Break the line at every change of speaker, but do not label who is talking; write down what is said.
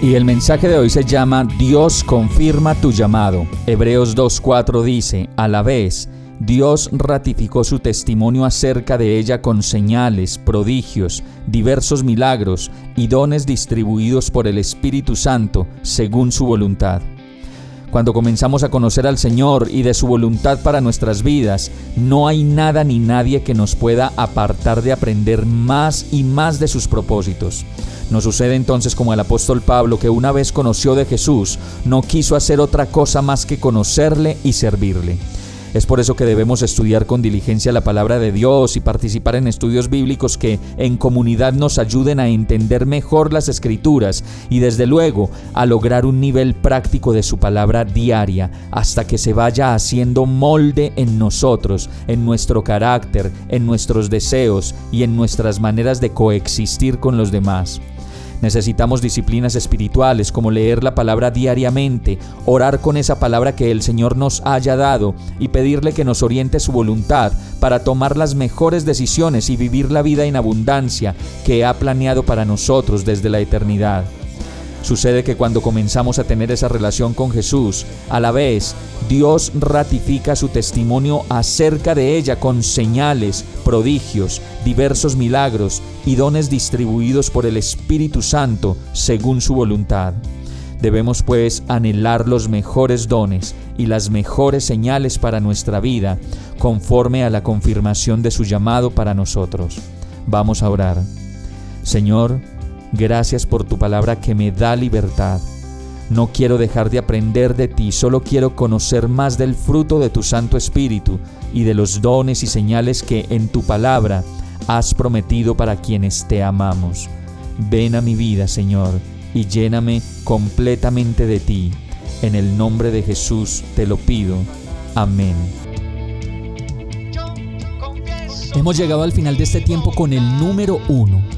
Y el mensaje de hoy se llama Dios confirma tu llamado. Hebreos 2.4 dice, a la vez, Dios ratificó su testimonio acerca de ella con señales, prodigios, diversos milagros y dones distribuidos por el Espíritu Santo según su voluntad. Cuando comenzamos a conocer al Señor y de su voluntad para nuestras vidas, no hay nada ni nadie que nos pueda apartar de aprender más y más de sus propósitos. Nos sucede entonces como el apóstol Pablo que una vez conoció de Jesús, no quiso hacer otra cosa más que conocerle y servirle. Es por eso que debemos estudiar con diligencia la palabra de Dios y participar en estudios bíblicos que en comunidad nos ayuden a entender mejor las escrituras y desde luego a lograr un nivel práctico de su palabra diaria hasta que se vaya haciendo molde en nosotros, en nuestro carácter, en nuestros deseos y en nuestras maneras de coexistir con los demás. Necesitamos disciplinas espirituales como leer la palabra diariamente, orar con esa palabra que el Señor nos haya dado y pedirle que nos oriente su voluntad para tomar las mejores decisiones y vivir la vida en abundancia que ha planeado para nosotros desde la eternidad. Sucede que cuando comenzamos a tener esa relación con Jesús, a la vez Dios ratifica su testimonio acerca de ella con señales, prodigios, diversos milagros y dones distribuidos por el Espíritu Santo según su voluntad. Debemos pues anhelar los mejores dones y las mejores señales para nuestra vida, conforme a la confirmación de su llamado para nosotros. Vamos a orar. Señor, Gracias por tu palabra que me da libertad. No quiero dejar de aprender de ti, solo quiero conocer más del fruto de tu Santo Espíritu y de los dones y señales que en tu palabra has prometido para quienes te amamos. Ven a mi vida, Señor, y lléname completamente de ti. En el nombre de Jesús te lo pido. Amén. Hemos llegado al final de este tiempo con el número uno